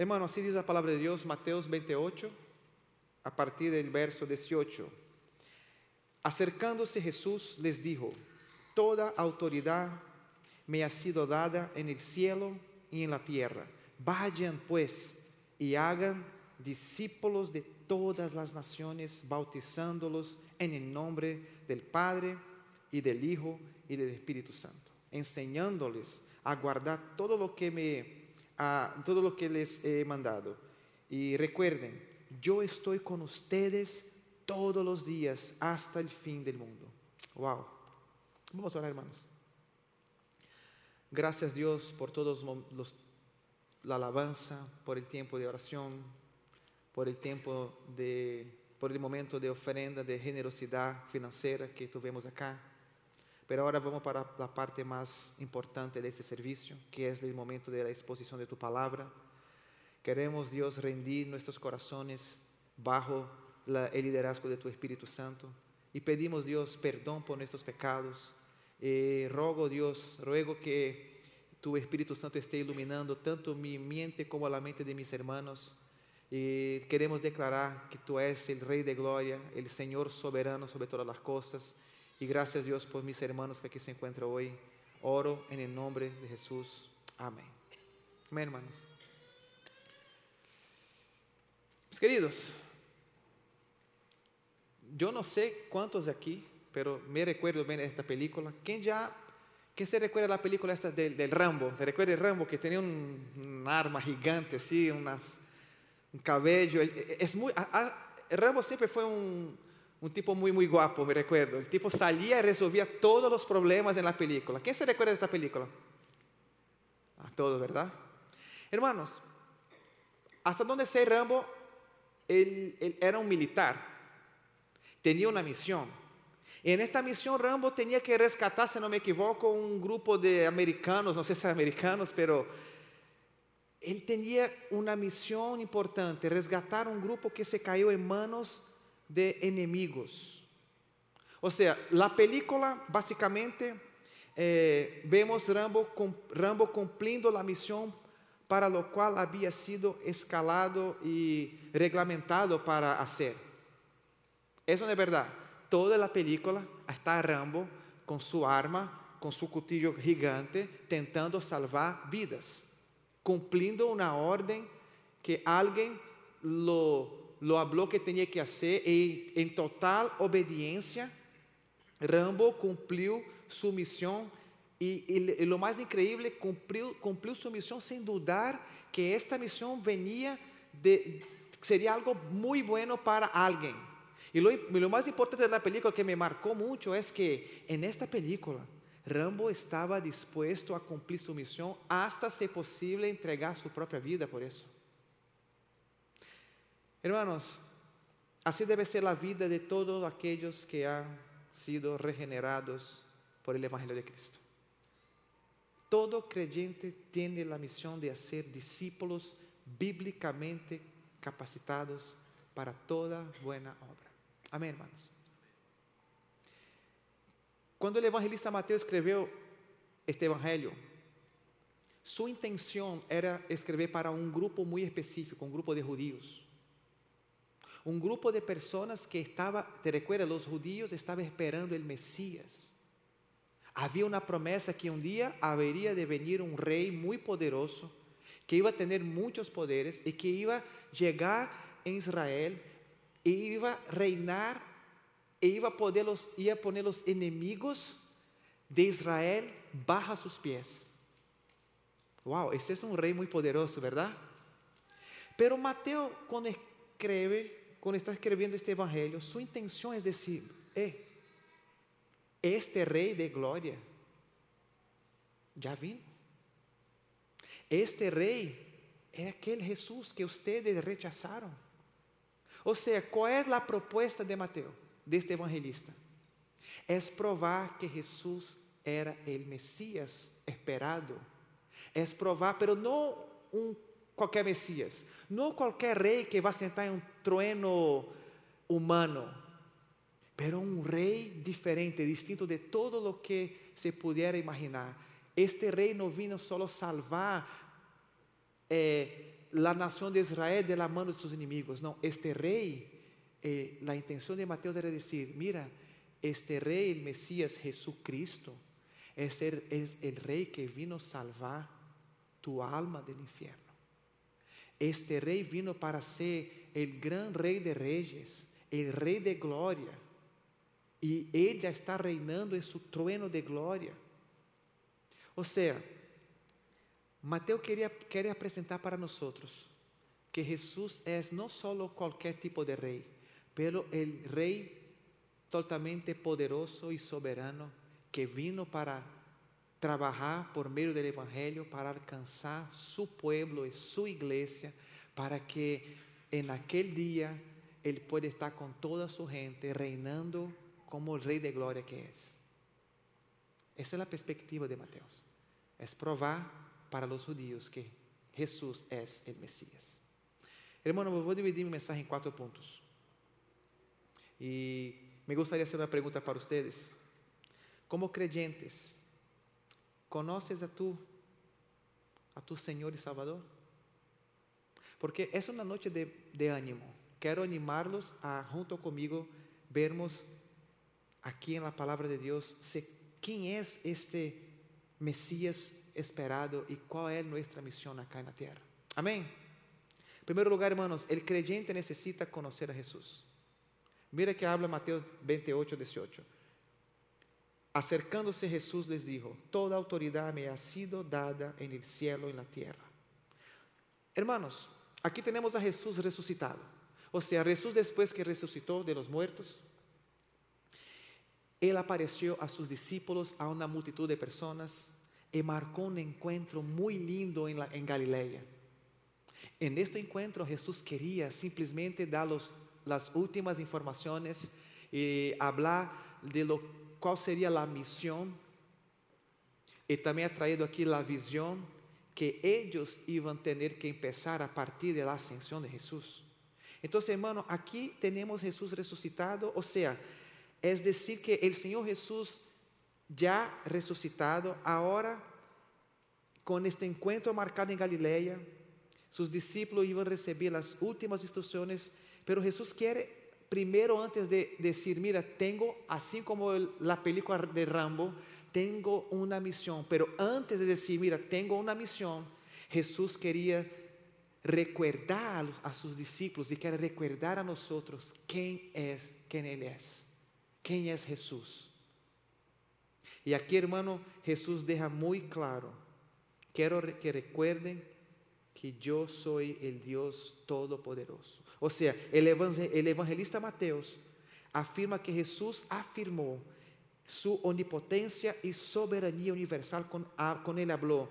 Hermano, así dice la palabra de Dios, Mateos 28, a partir del verso 18. Acercándose Jesús les dijo, Toda autoridad me ha sido dada en el cielo y en la tierra. Vayan pues y hagan discípulos de todas las naciones, bautizándolos en el nombre del Padre y del Hijo y del Espíritu Santo, enseñándoles a guardar todo lo que me a todo lo que les he mandado. Y recuerden, yo estoy con ustedes todos los días hasta el fin del mundo. Wow. Vamos a orar, hermanos. Gracias Dios por todos los, la alabanza, por el tiempo de oración, por el tiempo de, por el momento de ofrenda, de generosidad financiera que tuvimos acá. Pero ahora vamos para la parte más importante de este servicio, que es el momento de la exposición de tu palabra. Queremos, Dios, rendir nuestros corazones bajo el liderazgo de tu Espíritu Santo y pedimos, Dios, perdón por nuestros pecados. Eh, rogo, Dios, ruego que tu Espíritu Santo esté iluminando tanto mi mente como la mente de mis hermanos. Y queremos declarar que tú eres el Rey de Gloria, el Señor soberano sobre todas las cosas y gracias Dios por mis hermanos que aquí se encuentran hoy. Oro en el nombre de Jesús. Amén. Amén, hermanos. Mis queridos, yo no sé cuántos de aquí, pero me recuerdo bien esta película. ¿Quién ya, quién se recuerda la película esta del, Rambo? ¿Te recuerda el Rambo que tenía un, arma gigante así, un cabello? Es muy, Rambo siempre fue un, un tipo muy, muy guapo, me recuerdo. El tipo salía y resolvía todos los problemas en la película. ¿Quién se recuerda de esta película? A todos, ¿verdad? Hermanos, hasta donde sé Rambo, él, era un militar. Tenía una misión. En esta misión Rambo tenía que rescatar, si no me equivoco, un grupo de americanos, no sé si americanos, pero él tenía una misión importante, resgatar un grupo que se cayó en manos de enemigos. O sea, la película básicamente eh, vemos Rambo, Rambo cumpliendo la misión para lo cual había sido escalado y reglamentado para hacer. Eso no es verdad. Toda la película está Rambo con su arma, con su cuchillo gigante, tentando salvar vidas, cumpliendo una orden que alguien lo lo habló que tenía que hacer y en total obediencia, Rambo cumplió su misión y, y, y, lo más increíble, cumplió, cumplió su misión sin dudar que esta misión venía de, sería algo muy bueno para alguien. Y lo, lo más importante de la película que me marcó mucho es que en esta película, Rambo estaba dispuesto a cumplir su misión hasta, si posible, entregar su propia vida por eso. Hermanos, así debe ser la vida de todos aquellos que han sido regenerados por el Evangelio de Cristo. Todo creyente tiene la misión de hacer discípulos bíblicamente capacitados para toda buena obra. Amén, hermanos. Cuando el evangelista Mateo escribió este evangelio, su intención era escribir para un grupo muy específico, un grupo de judíos un grupo de personas que estaba, te recuerda, los judíos estaban esperando el Mesías. Había una promesa que un día habría de venir un rey muy poderoso, que iba a tener muchos poderes y que iba a llegar en Israel e iba a reinar e iba a, iba a poner los enemigos de Israel bajo sus pies. Wow, ese es un rey muy poderoso, ¿verdad? Pero Mateo, cuando escribe quando está escrevendo este evangelho, sua intenção é dizer: eh, este rei de glória já vino. Este rei é aquele Jesus que vocês rechazaram. Ou seja, qual é a proposta de Mateus, deste evangelista? É provar que Jesus era o Messias esperado. É provar, pero não um qualquer Messias, não qualquer rei que vai sentar em um trono humano, pero um rei diferente, distinto de todo lo que se pudiera imaginar. Este rei não vino solo salvar eh, la nación de Israel de la mano de sus enemigos. No, este rey, eh, la intención de Mateo era decir, mira, este rey, el Mesías Jesucristo, es el rey que vino a salvar tu alma del infierno. Este rey vino para ser el gran rey de reyes, el rey de gloria. E Ele já está reinando em seu trono de glória. Ou seja, Mateus queria, quer apresentar para nós que Jesus é não só qualquer tipo de rei, pero el rei totalmente poderoso e soberano que vino para trabalhar por meio do Evangelho para alcançar su pueblo e sua igreja, para que en aquel dia ele pueda estar com toda su gente reinando como el Rey de Gloria que es. Esa es la perspectiva de Mateus. Es provar para los judíos que Jesús es el Mesías. Hermano, eu vou dividir minha mensagem em quatro pontos. E me gostaria de fazer uma pergunta para vocês. Como creyentes, ¿conoces a tu, a tu Senhor e Salvador? Porque é uma noite de, de ânimo. Quero animá-los a, junto comigo, vermos aqui na palavra de Deus quem é este Messias esperado e qual é nossa missão acá na terra. Amém? Em primeiro lugar, hermanos, o creyente necessita conhecer a Jesus. Mira que habla Mateus 28, 18. Acercándose Jesús les dijo, toda autoridad me ha sido dada en el cielo y en la tierra. Hermanos, aquí tenemos a Jesús resucitado. O sea, Jesús después que resucitó de los muertos, Él apareció a sus discípulos, a una multitud de personas, y marcó un encuentro muy lindo en, Galilea. En este encuentro Jesús quería simplemente dar los, las últimas informaciones y hablar de lo cuál sería la misión y también ha traído aquí la visión que ellos iban a tener que empezar a partir de la ascensión de Jesús. Entonces, hermano, aquí tenemos Jesús resucitado, o sea, es decir, que el Señor Jesús ya resucitado, ahora con este encuentro marcado en Galilea, sus discípulos iban a recibir las últimas instrucciones, pero Jesús quiere primero antes de decir, mira, tengo, así como la película de Rambo, tengo una misión, pero antes de decir, mira, tengo una misión, Jesús quería recordar a sus discípulos y quiere recordar a nosotros quién es, quién Él es. ¿Quién es Jesús? Y aquí, hermano, Jesús deja muy claro, quiero que recuerden que yo soy el Dios Todopoderoso. O sea, el, evangelista Mateus afirma que Jesús afirmó su omnipotencia y soberanía universal con, con él habló.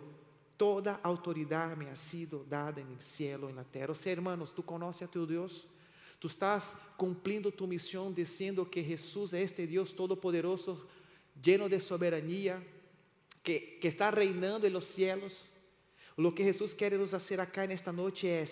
Toda autoridad me ha sido dada en el cielo y en la tierra. O sea, hermanos, ¿tú conoces a tu Dios? Tu estás cumprindo tu missão dizendo que Jesus é este Deus todo-poderoso, lleno de soberania, que, que está reinando em los cielos. Lo que Jesus quer nos fazer acá nesta noite é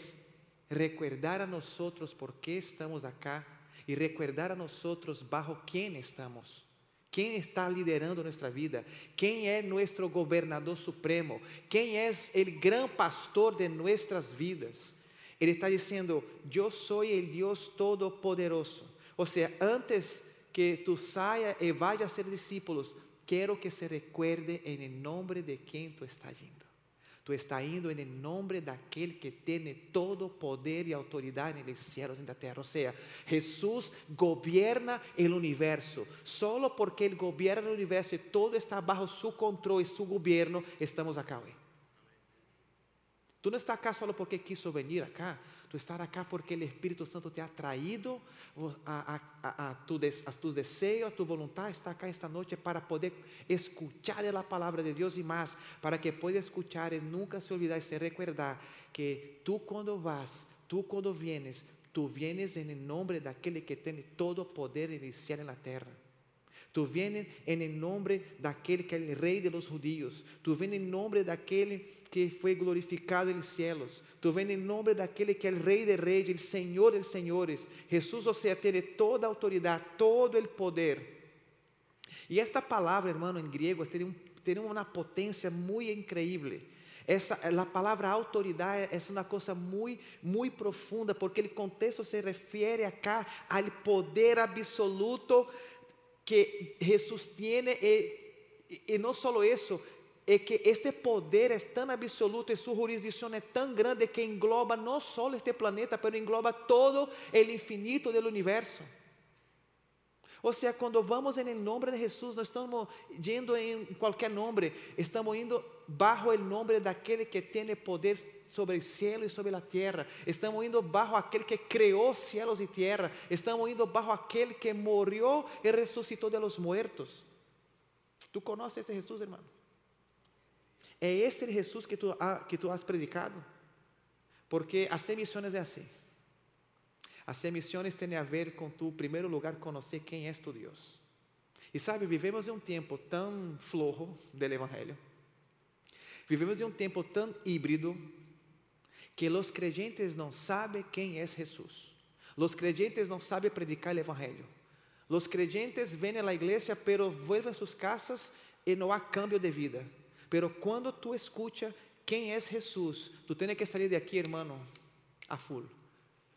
recordar a nós por que estamos acá e recordar a nós bajo quem estamos. Quem está liderando nossa vida? Quem é nosso governador supremo? Quem é o gran pastor de nossas vidas? Ele está dizendo: Eu sou o Deus Todo-Poderoso. Ou seja, antes que tu saia e vaya a ser discípulos, quero que se recuerde em nome de quem tu está indo. Tú estás indo en el nombre de aquel que tiene todo poder y autoridad en los cielos y en la tierra. O sea, Jesús gobierna el universo. Solo porque Él gobierna el universo y todo está bajo su control y su gobierno, estamos acá hoy. Tú no estás acá solo porque quiso venir acá. Tú estás acá porque el Espíritu Santo te ha traído a, a, a, tus deseos, a tu voluntad. Está acá esta noche para poder escuchar la palabra de Dios y más, para que puedas escuchar y nunca se olvidar y se recordar que tú cuando vas, tú cuando vienes, tú vienes en el nombre de aquel que tiene todo poder y iniciar en la tierra. Tú vienes en el nombre de aquel que es el rey de los judíos. Tú vienes en el nombre de aquel que foi glorificado nos céus. Tu vem em nome daquele que é o Rei de Reis, o Senhor de Senhores. Jesus, ou seja, tem toda a autoridade, todo o poder. E esta palavra, hermano, em grego, tem, um, uma potência muito incrível. Essa, a palavra autoridade é uma coisa muito, muito profunda, porque o contexto se refere acá ao poder absoluto que Jesus tem, e, e não só isso, é que este poder é tão absoluto e sua jurisdição é tão grande que engloba não só este planeta, mas engloba todo o infinito do universo. Ou seja, quando vamos em nome de Jesus, não estamos indo em qualquer nome, estamos indo bajo o nome daquele que tem poder sobre o céu e sobre a terra. Estamos indo bajo aquele que criou céus e terra. Estamos indo bajo aquele que morreu e ressuscitou de los muertos. Tu conheces este Jesus, irmão? É este Jesus que tu, que tu has predicado? Porque as missões é assim. As missões têm a ver com tu, primeiro lugar, conhecer quem é tu Deus. E sabe, vivemos em um tempo tão flojo do Evangelho, vivemos em um tempo tão híbrido, que os creyentes não sabem quem é Jesus. Os creyentes não sabem predicar o Evangelho. Os creyentes vêm à igreja, pero vuelven a suas casas e não há cambio de vida. Pero cuando tú escuchas quién es Jesús, tú tienes que salir de aquí, hermano, a full.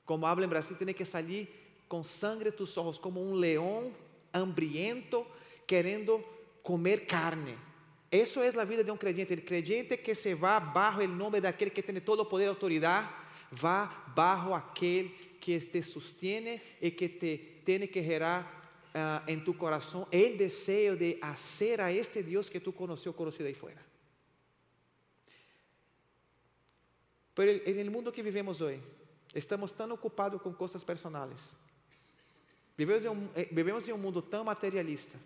Como habla en Brasil, tienes que salir con sangre de tus ojos, como un león hambriento queriendo comer carne. Eso es la vida de un creyente. El creyente que se va bajo el nombre de aquel que tiene todo poder y autoridad, va bajo aquel que te sostiene y que te tiene que gerar uh, em tu coração o desejo de hacer a este Deus que tu conheceu conocido aí fora. Pero no mundo que vivemos hoje, Estamos tão ocupados com coisas personais. Vivemos em, um, eh, vivemos em um mundo tão materialista.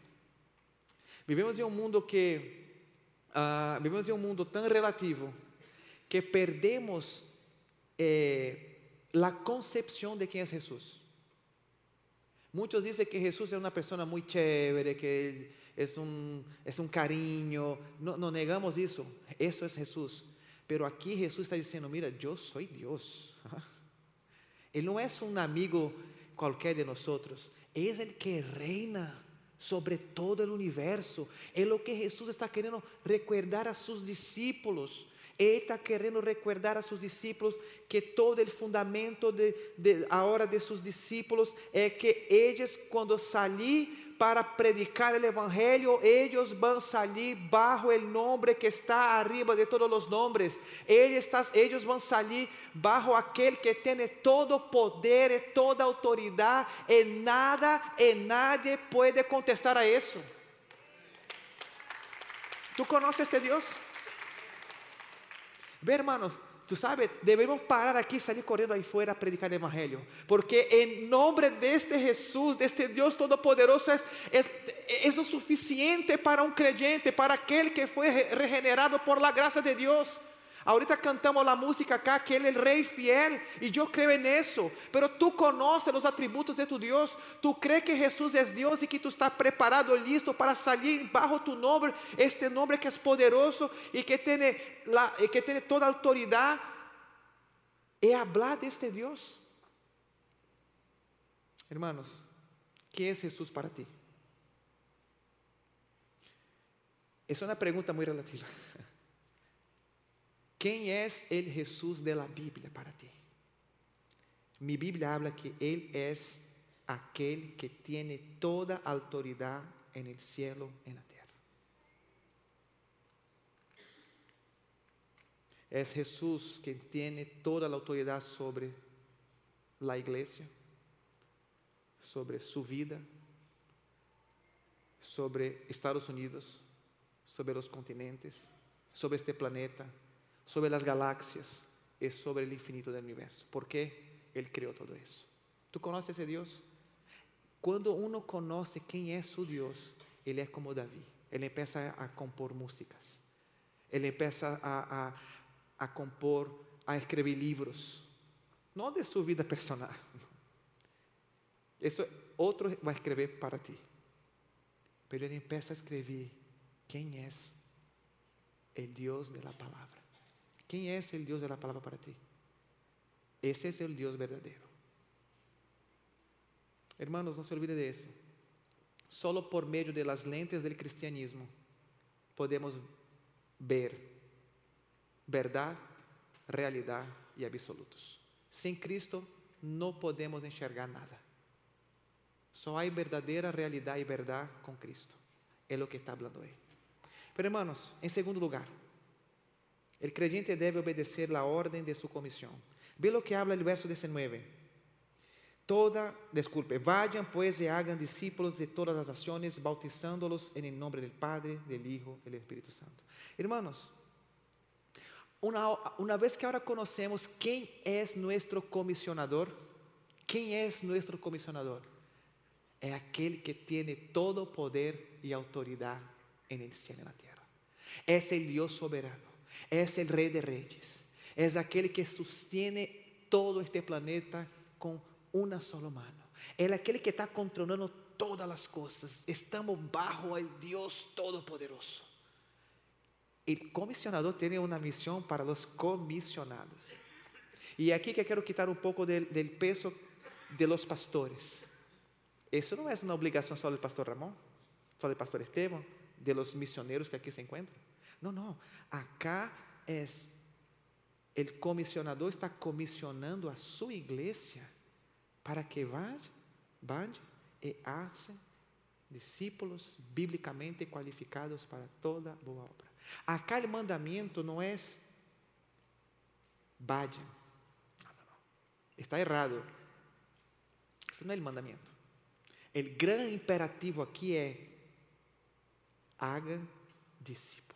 Vivemos em um mundo que uh, vivemos em um mundo tão relativo que perdemos eh, a concepção de quem é Jesus. Muchos dicen que Jesús es una persona muy chévere, que es un, es un cariño. No, no negamos eso. Eso es Jesús. Pero aquí Jesús está diciendo, mira, yo soy Dios. Él no es un amigo cualquiera de nosotros. Es el que reina sobre todo el universo. Es lo que Jesús está queriendo recordar a sus discípulos. Ele está querendo recordar a seus discípulos que todo o fundamento de, de a hora de seus discípulos é que eles, quando sair para predicar o Evangelho, eles vão sair bajo o nome que está arriba de todos os nomes. Eles, eles vão sair bajo aquele que tem todo poder e toda autoridade, e nada e nadie pode contestar a isso. ¿Tu conheces este Deus? Ve, hermanos, Tú sabes, debemos parar aquí salir corriendo ahí fuera a predicar el Evangelio. Porque en nombre de este Jesús, de este Dios Todopoderoso, es, es, es suficiente para un creyente, para aquel que fue regenerado por la gracia de Dios. Ahorita cantamos la música acá, que Él es el Rey fiel, y yo creo en eso. Pero tú conoces los atributos de tu Dios, tú crees que Jesús es Dios y que tú estás preparado, listo para salir bajo tu nombre, este nombre que es poderoso y que tiene, y que tiene toda autoridad, y hablar de este Dios. Hermanos, ¿qué es Jesús para ti? Es una pregunta muy relativa. ¿Quién es el Jesús de la Biblia para ti? Mi Biblia habla que Él es aquel que tiene toda autoridad en el cielo en la tierra. Es Jesús quien tiene toda la autoridad sobre la iglesia, sobre su vida, sobre Estados Unidos, sobre los continentes, sobre este planeta, sobre las galaxias, es sobre el infinito del universo. ¿Por qué? Él creó todo eso. ¿Tú conoces a ese Dios? Cuando uno conoce quién es su Dios, él es como David. Él empieza a compor músicas. Él empieza a, a compor, a escribir libros. No de su vida personal. Eso otro va a escribir para ti. Pero él empieza a escribir quién es el Dios de la palabra. ¿Quién es el Dios de la palabra para ti? Ese es el Dios verdadero. Hermanos, no se olvide de eso. Solo por medio de las lentes del cristianismo podemos ver verdade, realidade e absolutos. Sem Cristo não podemos enxergar nada. Só há verdadeira realidade e verdade com Cristo. É o que está falando aí. Pero hermanos, em segundo lugar, o creyente deve obedecer a ordem de sua comissão. Ve lo que habla o verso 19. Toda, disculpe, vayan pues y hagan discípulos de todas las naciones, bautizándolos en el nombre del Padre, del Hijo y del Espíritu Santo. Hermanos, una, una vez que ahora conocemos quién es nuestro comisionador, quién es nuestro comisionador, es aquel que tiene todo poder y autoridad en el cielo y en la tierra. Es el Dios soberano, es el rey de reyes. Es aquel que sostiene todo este planeta con una sola mano. Es aquel que está controlando todas las cosas. Estamos bajo el Dios Todopoderoso. El comisionador tiene una misión para los comisionados. Y aquí que quiero quitar un poco del, del peso de los pastores. Eso no es una obligación solo del pastor Ramón, solo del pastor Esteban, de los misioneros que aquí se encuentran. Não, não. Acá é o comissionador está comissionando a sua igreja para que vá, vá e haja discípulos biblicamente qualificados para toda boa obra. Acá o mandamento não é vayan. Está errado. Isso não é o mandamento. O grande imperativo aqui é haga discípulos.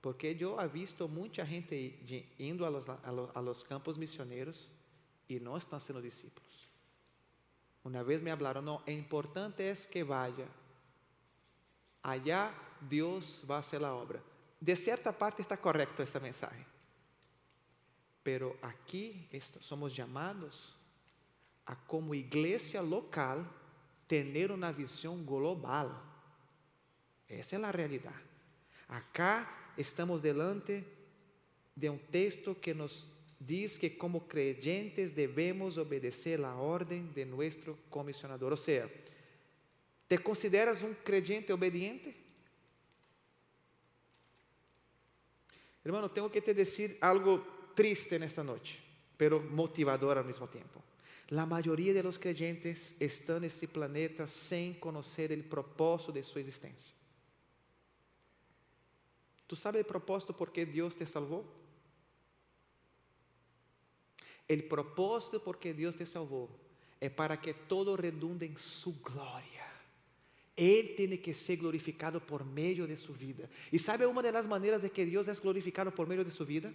Porque eu he visto muita gente indo a los, a los campos missioneros e não estão sendo discípulos. Uma vez me falaram, não, é importante é que vaya. Allá Deus vai fazer a obra. De certa parte está correcto esta mensagem. Pero aqui somos chamados a como igreja local ter uma visão global. Essa é a realidade. Acá estamos delante de um texto que nos diz que como creyentes devemos obedecer a ordem de nosso comissionador. Ou seja, ¿te consideras um creyente obediente? Hermano, tenho que te dizer algo triste nesta noite, pero motivador ao mesmo tempo. La mayoría de los creyentes están nesse planeta sem conhecer o propósito de sua existência. ¿Tu sabes o propósito por que Deus te salvou? El propósito por que Deus te salvou é para que todo redunde em sua glória. Ele tem que ser glorificado por meio de sua vida. E sabe uma das maneiras de que Deus é glorificado por meio de sua vida?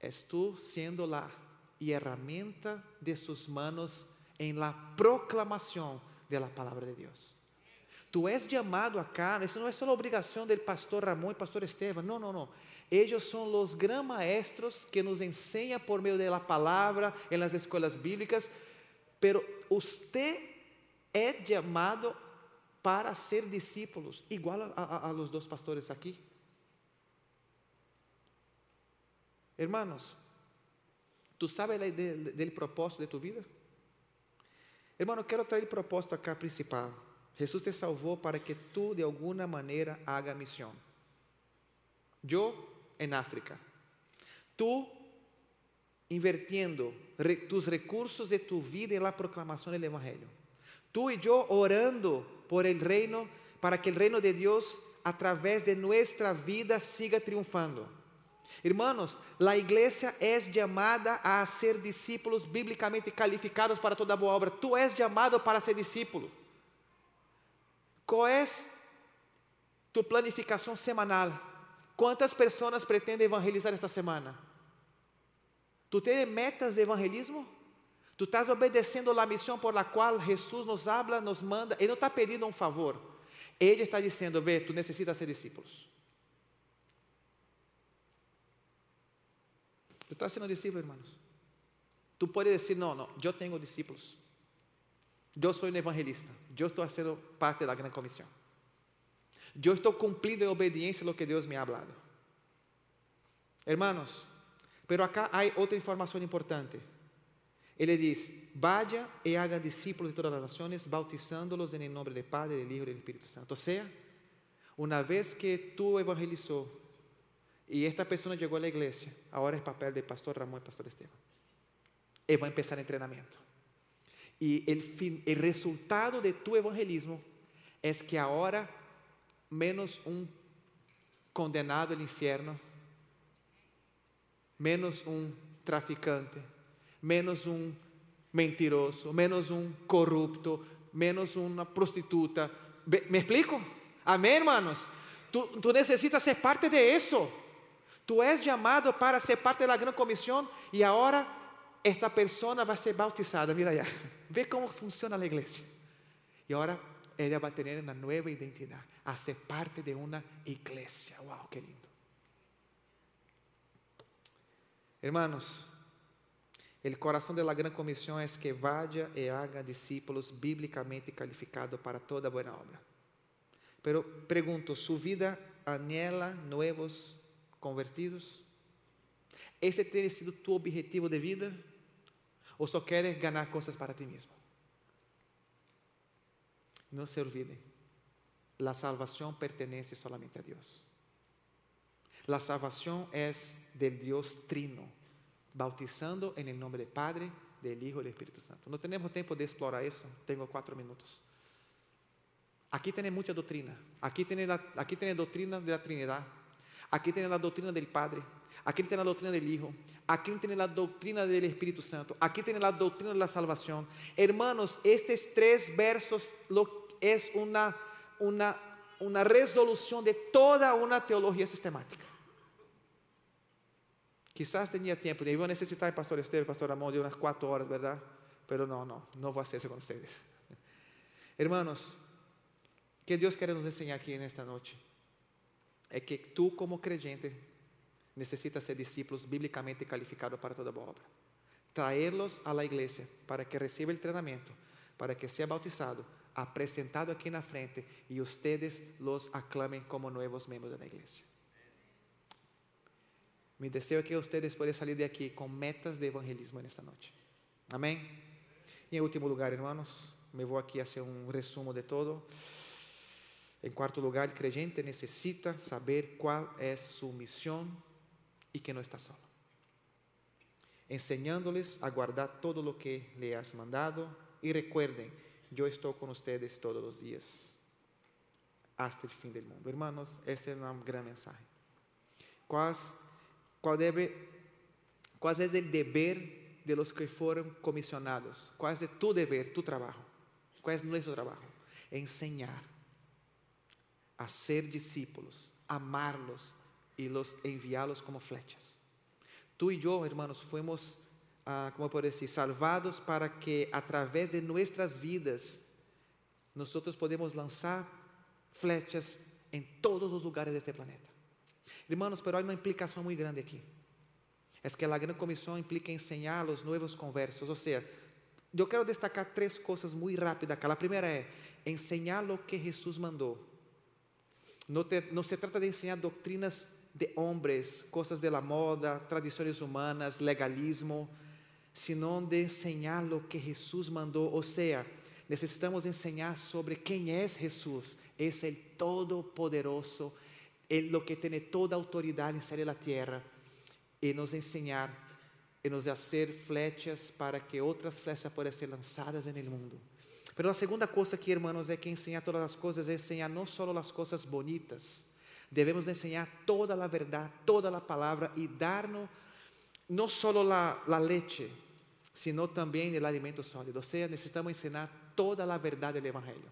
És tu sendo la herramienta de suas manos em la proclamação de la palavra de Deus. Tu és chamado acá, isso não é só obrigação do pastor Ramon e pastor Estevam, não, não, não. Eles são os gran maestros que nos enseñam por meio da palavra em las escolas bíblicas, pero usted é chamado para ser discípulos, igual a, a, a los dos pastores aqui. Hermanos, ¿tú sabes a del propósito de tu vida? Hermano, quero trazer o propósito acá principal. Jesus te salvou para que tu de alguma maneira haga missão. Eu en África. Tú invirtiendo tus recursos de tu vida en la proclamación del Evangelio. Tú y yo orando por el reino, para que el reino de Dios a través de nuestra vida siga triunfando. Hermanos, la iglesia es llamada a ser discípulos bíblicamente calificados para toda boa obra. Tú és llamado para ser discípulo. Qual é tu planificação semanal? Quantas pessoas pretendem evangelizar esta semana? Tu tens metas de evangelismo? Tu estás obedecendo a missão por la qual Jesus nos habla, nos manda. Ele não está pedindo um favor. Ele está dizendo: Vê, tu necessitas ser discípulos. Tu estás sendo discípulo, irmãos? Tu podes dizer: Não, não, eu tenho discípulos. Eu sou um evangelista. Eu estou sendo parte da grande comissão. Eu estou cumprindo em obediência lo que Deus me ha hablado. Hermanos, pero acá hay outra informação importante. Ele diz: Vaya e haga discípulos de todas as nações, bautizándolos em nome do Padre, do Hijo e do Espírito Santo. Ou seja, Una vez que tú evangelizó y esta persona llegó a la iglesia, ahora es papel del pastor Ramón y pastor Esteban. Él va a empezar el entrenamiento. Y el, fin, el resultado de tu evangelismo es que ahora menos un condenado al infierno, menos un traficante, menos un mentiroso, menos un corrupto, menos una prostituta. ¿Me explico? Amén, hermanos. Tú, tú, necesitas ser parte de eso. Tú eres llamado para ser parte de la gran comisión y ahora esta persona va a ser bautizada. Mira allá, ve cómo funciona la iglesia. Y ahora ella va a tener una nueva a ser parte de una iglesia. Wow, qué lindo. Hermanos, el corazón de la gran comisión es que vaya y haga discípulos bíblicamente calificados para toda buena obra. Pero pregunto, ¿su vida anhela nuevos convertidos? ¿Ese tiene sido tu objetivo de vida? ¿O solo quieres ganar cosas para ti mismo? No se olviden, la salvación pertenece solamente a Dios. La salvación es del Dios trino, bautizando en el nombre del Padre, del Hijo y del Espíritu Santo. No tenemos tiempo de explorar eso, tengo cuatro minutos. Aquí tiene mucha doctrina. Aquí tiene, la, aquí tiene doctrina de la Trinidad. Aquí tiene la doctrina del Padre. Aquí tiene la doctrina del Hijo. Aquí tiene la doctrina del Espíritu Santo. Aquí tiene la doctrina de la salvación. Hermanos, estos tres versos lo, es una, una, una resolución de toda una teología sistemática. Quizás tenía tiempo, iba a necesitar, Pastor Esteban, Pastor Amor, de unas cuatro horas, ¿verdad? Pero no, no, no voy a hacer eso con ustedes. Hermanos, que Dios quiere nos enseñar aquí en esta noche es que tú como creyente necesitas ser discípulos bíblicamente calificados para toda obra. Traerlos a la iglesia para que reciba el entrenamiento, para que sea bautizado, apresentado aquí na frente e ustedes los aclamen como nuevos miembros de la iglesia. Mi deseo es que ustedes puedan salir de aquí con metas de evangelismo en esta noche. Amén. Y en último lugar, hermanos, me voy aquí a hacer un resumo de todo. En cuarto lugar, el creyente necesita saber cuál es su misión y que no está solo. Enseñándoles a guardar todo lo que le has mandado y recuerden yo estoy con ustedes todos los días hasta el fin del mundo. Hermanos, este es un gran mensaje. ¿Cuál, cuál, debe, ¿Cuál es el deber de los que fueron comisionados? ¿Cuál es tu deber, tu trabajo? ¿Cuál es nuestro trabajo? Enseñar a ser discípulos, amarlos y los como flechas. Tú y yo, hermanos, fuimos ah, como por decir, salvados para que a través de nuestras vidas nosotros podemos lanzar flechas en todos los lugares de este planeta. Hermanos, pero hay una implicación muy grande aquí. Es que la gran comisión implica enseñar a los nuevos conversos. O sea, yo quiero destacar tres cosas muy rápidas acá. La primera es enseñar lo que Jesús mandó. No, te, no se trata de enseñar doctrinas de hombres, cosas de la moda, tradiciones humanas, legalismo sino de enseñar lo que Jesús mandó. O sea, necesitamos enseñar sobre quién es Jesús. Es el Todopoderoso, el lo que tiene toda autoridad en salir la tierra y nos enseñar y nos hacer flechas para que otras flechas puedan ser lanzadas en el mundo. Pero la segunda cosa aquí, hermanos, es que enseñar todas las cosas es enseñar no solo las cosas bonitas, debemos enseñar toda la verdad, toda la palabra y darnos no solo la, leche, sino también el alimento sólido. O sea, necesitamos enseñar toda la verdad del Evangelio.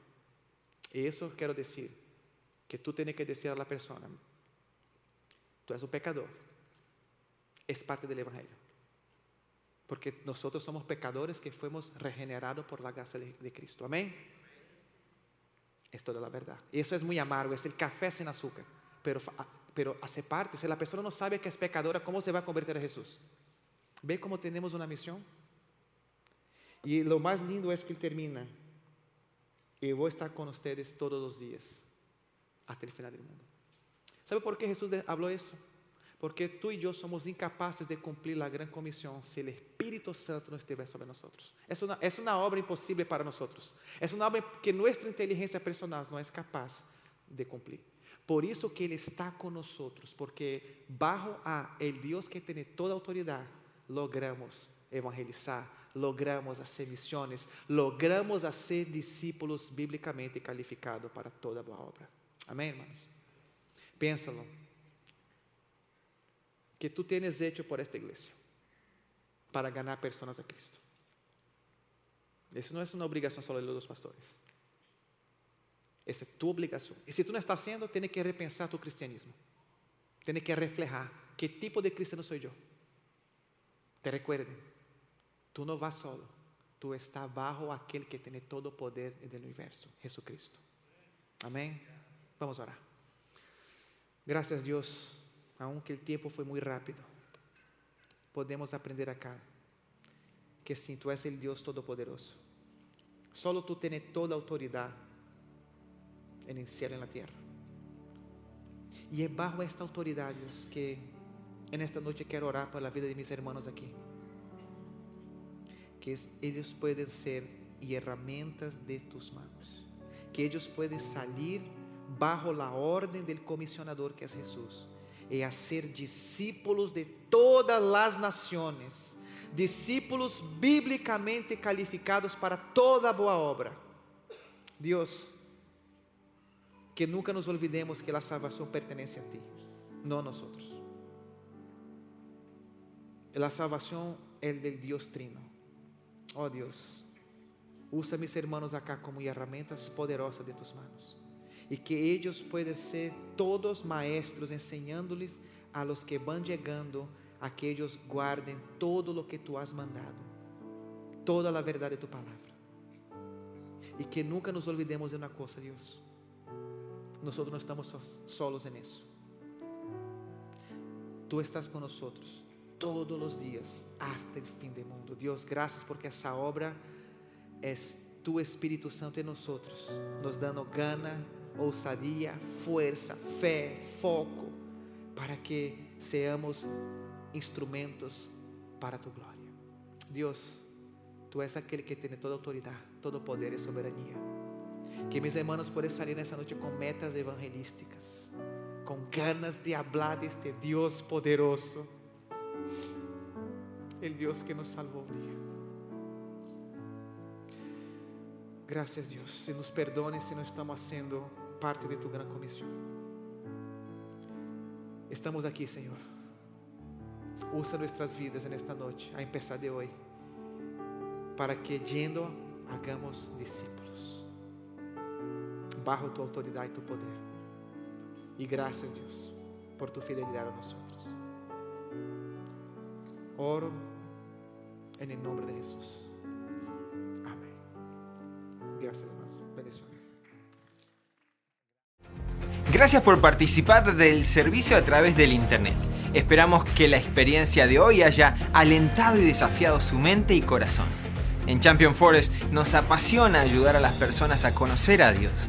Y eso quiero decir, que tú tienes que decir a la persona, tú eres un pecador, es parte del Evangelio. Porque nosotros somos pecadores que fuimos regenerados por la gracia de, de Cristo. Amén. Es toda la verdad. Y eso es muy amargo, es el café sin azúcar. Pero, pero hace parte, si la persona no sabe que es pecadora, ¿cómo se va a convertir a Jesús? ¿Ve cómo tenemos una misión? Y lo más lindo es que Él termina. Y voy a estar con ustedes todos los días hasta el final del mundo. ¿Sabe por qué Jesús habló eso? Porque tú y yo somos incapaces de cumplir la gran comisión si el Espíritu Santo no estiver sobre nosotros. Es una, es una obra imposible para nosotros. Es una obra que nuestra inteligencia personal no es capaz de cumplir. Por isso que Ele está nós, porque bajo a el Deus que tem toda autoridade, logramos evangelizar, logramos hacer missões, logramos ser discípulos biblicamente calificados para toda boa obra. Amém, irmãos? Pénsalo. Que tu tienes hecho por esta igreja para ganhar pessoas a Cristo. Isso não é uma obrigação só dos pastores. Essa é tua obrigação. E se tu não está sendo, tem que repensar tu cristianismo. Tem que reflejar que tipo de cristiano sou eu. Te recuerde, tu não vas solo. Tu está bajo aquele que tem todo o poder do universo, Jesucristo. Amém? Vamos orar. Graças Deus, aunque o tempo foi muito rápido, podemos aprender acá que sim, tu és o Deus Todo-Poderoso. Solo tu tens toda a autoridade en el cielo y en la tierra. Y es bajo esta autoridad, Dios, que en esta noche quiero orar por la vida de mis hermanos aquí. Que ellos pueden ser herramientas de tus manos. Que ellos pueden salir bajo la orden del comisionador que es Jesús y hacer discípulos de todas las naciones. Discípulos bíblicamente calificados para toda boa obra. Dios, que nunca nos olvidemos que a salvação pertence a ti, não a nós. A salvação é del Deus Trino. Oh Deus, usa mis hermanos acá como herramientas poderosas de tus manos. E que eles puedan ser todos maestros enseñándoles a los que van llegando a que ellos guarden todo lo que tú has mandado, toda la verdad de tu palabra. Y que nunca nos olvidemos de una cosa, Dios. Nosotros no estamos solos en eso. Tú estás con nosotros todos los días hasta el fin del mundo. Dios, gracias porque esa obra es tu Espíritu Santo en nosotros, nos dando gana, ousadia, fuerza, fe, foco, para que seamos instrumentos para tu glória. Deus, tu és aquele que tem toda autoridade, todo poder e soberania. Que mis hermanos puedan salir nessa noite com metas evangelísticas, com ganas de hablar deste Deus poderoso, el Deus que nos dia. Graças Deus, se nos perdone se não estamos sendo parte de tu gran comissão. Estamos aqui, Senhor usa nuestras vidas en esta a empezar de hoy, para que yendo hagamos discípulos, bajo tu autoridad y tu poder. Y gracias Dios por tu fidelidad a nosotros. Oro en el nombre de Jesús. Amén. Gracias hermanos. Bendiciones. Gracias por participar del servicio a través del Internet. Esperamos que la experiencia de hoy haya alentado y desafiado su mente y corazón. En Champion Forest nos apasiona ayudar a las personas a conocer a Dios,